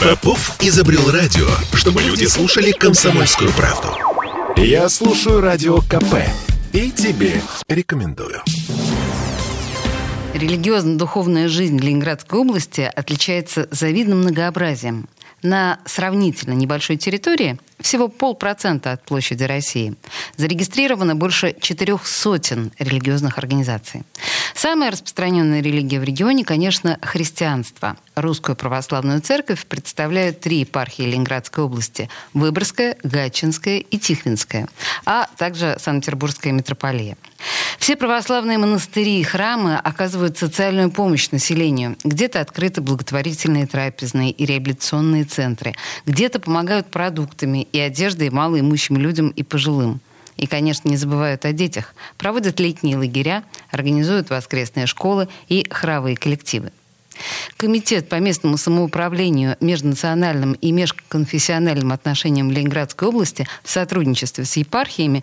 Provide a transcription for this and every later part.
Попов изобрел радио, чтобы люди слушали комсомольскую правду. Я слушаю радио КП и тебе рекомендую. Религиозно-духовная жизнь Ленинградской области отличается завидным многообразием. На сравнительно небольшой территории, всего полпроцента от площади России, зарегистрировано больше четырех сотен религиозных организаций. Самая распространенная религия в регионе, конечно, христианство. Русскую православную церковь представляют три епархии Ленинградской области – Выборгская, Гатчинская и Тихвинская, а также Санкт-Петербургская митрополия. Все православные монастыри и храмы оказывают социальную помощь населению. Где-то открыты благотворительные трапезные и реабилитационные центры, где-то помогают продуктами и одеждой малоимущим людям и пожилым. И, конечно, не забывают о детях. Проводят летние лагеря, организуют воскресные школы и хоровые коллективы. Комитет по местному самоуправлению, межнациональным и межконфессиональным отношениям Ленинградской области в сотрудничестве с епархиями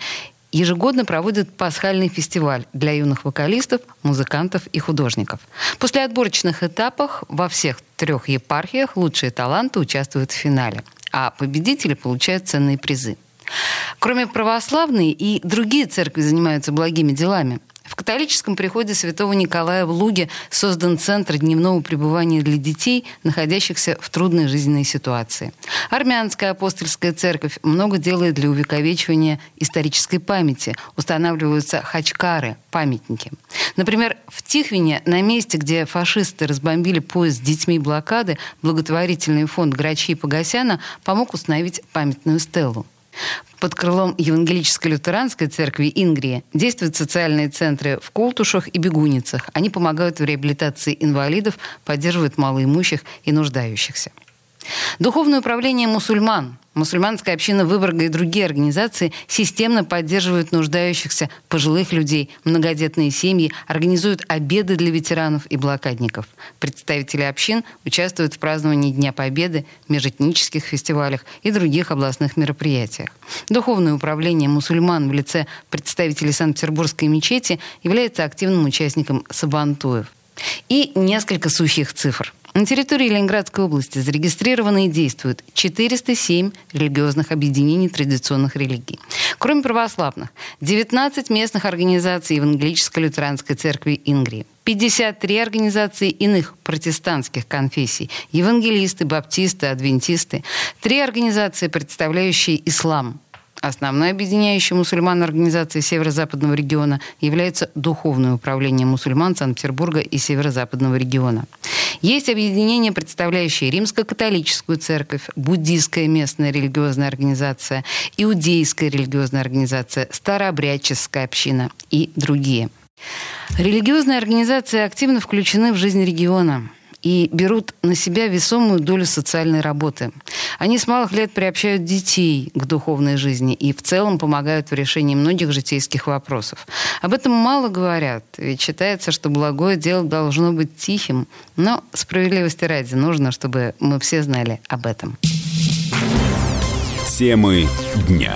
ежегодно проводит пасхальный фестиваль для юных вокалистов, музыкантов и художников. После отборочных этапов во всех трех епархиях лучшие таланты участвуют в финале, а победители получают ценные призы. Кроме православной, и другие церкви занимаются благими делами. В католическом приходе святого Николая в Луге создан центр дневного пребывания для детей, находящихся в трудной жизненной ситуации. Армянская апостольская церковь много делает для увековечивания исторической памяти. Устанавливаются хачкары, памятники. Например, в Тихвине, на месте, где фашисты разбомбили поезд с детьми блокады, благотворительный фонд Грачи и Погосяна помог установить памятную стелу. Под крылом Евангелической лютеранской церкви Ингрии действуют социальные центры в Колтушах и Бегуницах. Они помогают в реабилитации инвалидов, поддерживают малоимущих и нуждающихся. Духовное управление мусульман Мусульманская община Выборга и другие организации системно поддерживают нуждающихся пожилых людей, многодетные семьи, организуют обеды для ветеранов и блокадников. Представители общин участвуют в праздновании Дня Победы, межэтнических фестивалях и других областных мероприятиях. Духовное управление мусульман в лице представителей Санкт-Петербургской мечети является активным участником Сабантуев. И несколько сухих цифр. На территории Ленинградской области зарегистрированы и действуют 407 религиозных объединений традиционных религий. Кроме православных, 19 местных организаций Евангелической лютеранской церкви Ингрии, 53 организации иных протестантских конфессий, евангелисты, баптисты, адвентисты, три организации, представляющие ислам, Основной объединяющей мусульман организации Северо-Западного региона является Духовное управление мусульман Санкт-Петербурга и Северо-Западного региона. Есть объединения, представляющие Римско-католическую церковь, буддийская местная религиозная организация, иудейская религиозная организация, старообрядческая община и другие. Религиозные организации активно включены в жизнь региона и берут на себя весомую долю социальной работы. Они с малых лет приобщают детей к духовной жизни и в целом помогают в решении многих житейских вопросов. Об этом мало говорят, ведь считается, что благое дело должно быть тихим, но справедливости ради нужно, чтобы мы все знали об этом. Темы дня.